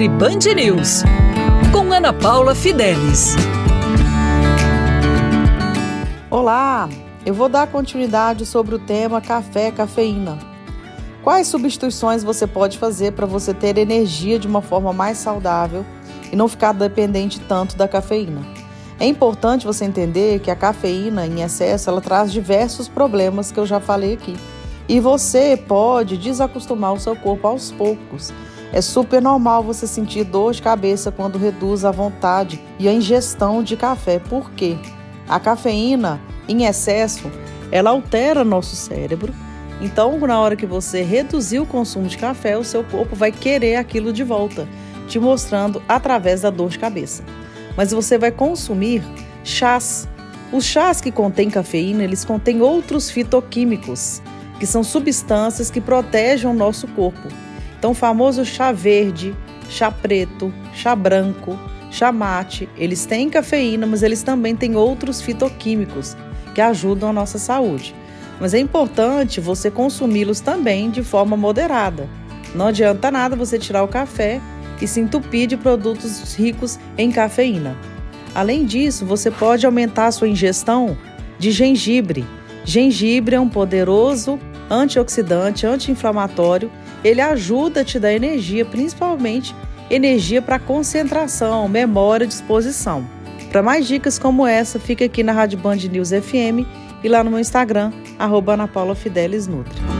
Nutri Band News, com Ana Paula Fidelis. Olá, eu vou dar continuidade sobre o tema café cafeína. Quais substituições você pode fazer para você ter energia de uma forma mais saudável e não ficar dependente tanto da cafeína? É importante você entender que a cafeína em excesso ela traz diversos problemas que eu já falei aqui. E você pode desacostumar o seu corpo aos poucos. É super normal você sentir dor de cabeça quando reduz a vontade e a ingestão de café. Por quê? A cafeína em excesso, ela altera nosso cérebro. Então, na hora que você reduzir o consumo de café, o seu corpo vai querer aquilo de volta, te mostrando através da dor de cabeça. Mas você vai consumir chás. Os chás que contêm cafeína, eles contêm outros fitoquímicos, que são substâncias que protegem o nosso corpo. Então, o famoso chá verde, chá preto, chá branco, chamate, eles têm cafeína, mas eles também têm outros fitoquímicos que ajudam a nossa saúde. Mas é importante você consumi-los também de forma moderada. Não adianta nada você tirar o café e se entupir de produtos ricos em cafeína. Além disso, você pode aumentar a sua ingestão de gengibre. Gengibre é um poderoso antioxidante, anti-inflamatório. Ele ajuda a te dar energia, principalmente energia para concentração, memória disposição. Para mais dicas como essa, fica aqui na Rádio Band News FM e lá no meu Instagram, arroba Ana Paula Fidelis Nutri.